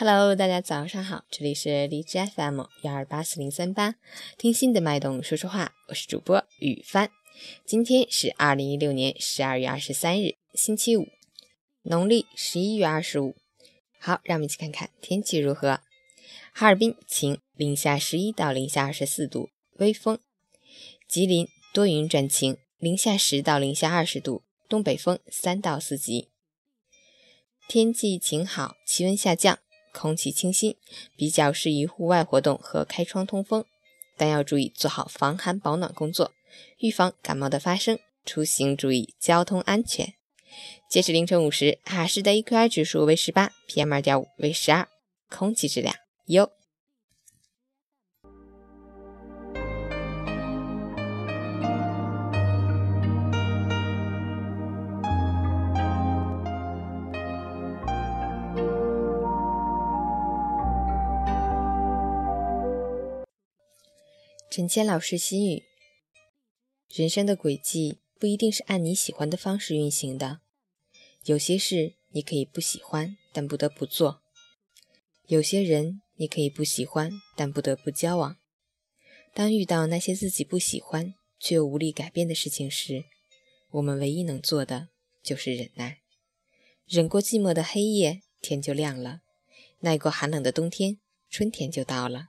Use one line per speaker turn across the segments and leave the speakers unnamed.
Hello，大家早上好，这里是荔枝 FM 幺二八四零三八，听心的脉动说说话，我是主播雨帆。今天是二零一六年十二月二十三日，星期五，农历十一月二十五。好，让我们一起看看天气如何。哈尔滨晴，零下十一到零下二十四度，微风。吉林多云转晴，零下十到零下二十度，东北风三到四级。天气晴好，气温下降，空气清新，比较适宜户外活动和开窗通风，但要注意做好防寒保暖工作，预防感冒的发生。出行注意交通安全。截止凌晨五时，哈市的 AQI 指数为十八，PM 二点五为十二，空气质量优。陈谦老师心语：人生的轨迹不一定是按你喜欢的方式运行的，有些事你可以不喜欢，但不得不做；有些人你可以不喜欢，但不得不交往。当遇到那些自己不喜欢却又无力改变的事情时，我们唯一能做的就是忍耐，忍过寂寞的黑夜，天就亮了；耐过寒冷的冬天，春天就到了。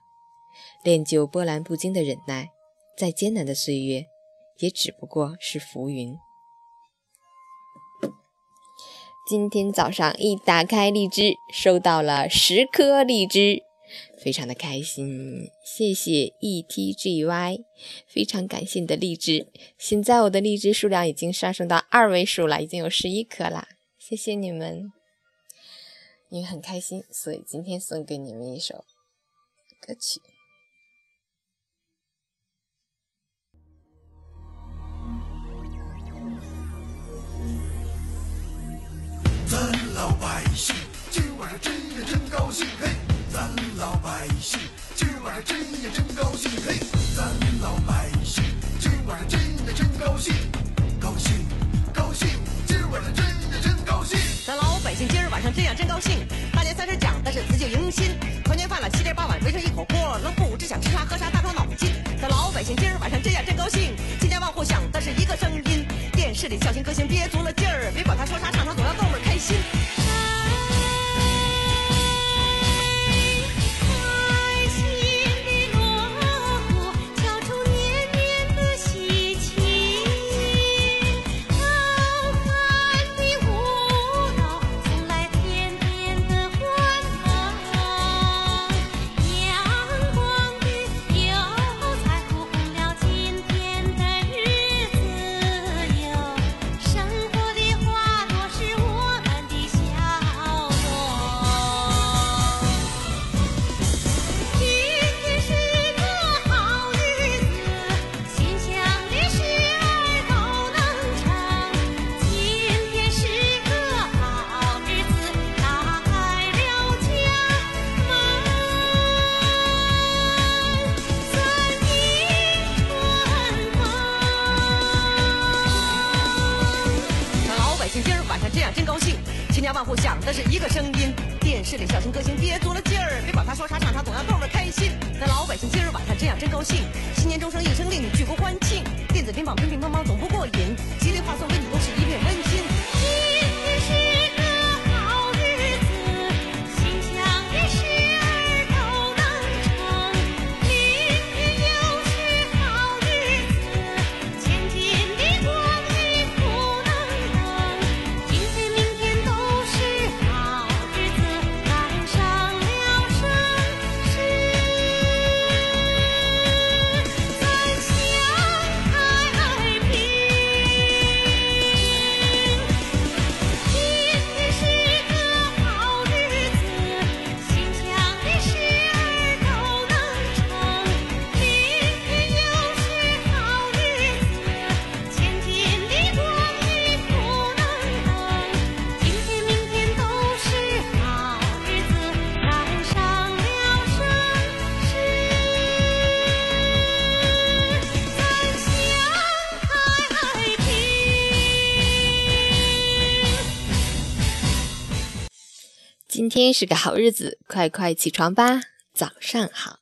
练就波澜不惊的忍耐，再艰难的岁月，也只不过是浮云。今天早上一打开荔枝，收到了十颗荔枝，非常的开心。谢谢 E T G Y，非常感谢你的荔枝。现在我的荔枝数量已经上升到二位数了，已经有十一颗啦。谢谢你们，因为很开心，所以今天送给你们一首歌曲。
真高兴嘿，咱老百姓今晚上真呀真高兴嘿，咱老百姓今晚上真呀真高兴，高兴高兴，今晚上真呀真高兴。
咱老百姓今儿晚上真呀真高兴，大年三十讲的是辞旧迎新，团年饭了七点八碗围成一口锅，能不知想吃啥喝啥大伤脑筋。咱老百姓今儿晚上真呀真高兴，千家万户响的是一个声音，电视里笑星歌星憋足了劲儿，别管他说啥唱啥，总要逗们家万户响的是一个声音，电视里笑星歌星憋足了劲儿，别管他说啥唱啥，总要逗着开心。那老百姓今儿晚上这样真高兴，新年钟声一声令你举国欢庆，电子乒乓乒乒乓乓总不过瘾，
今天是个好日子，快快起床吧，早上好。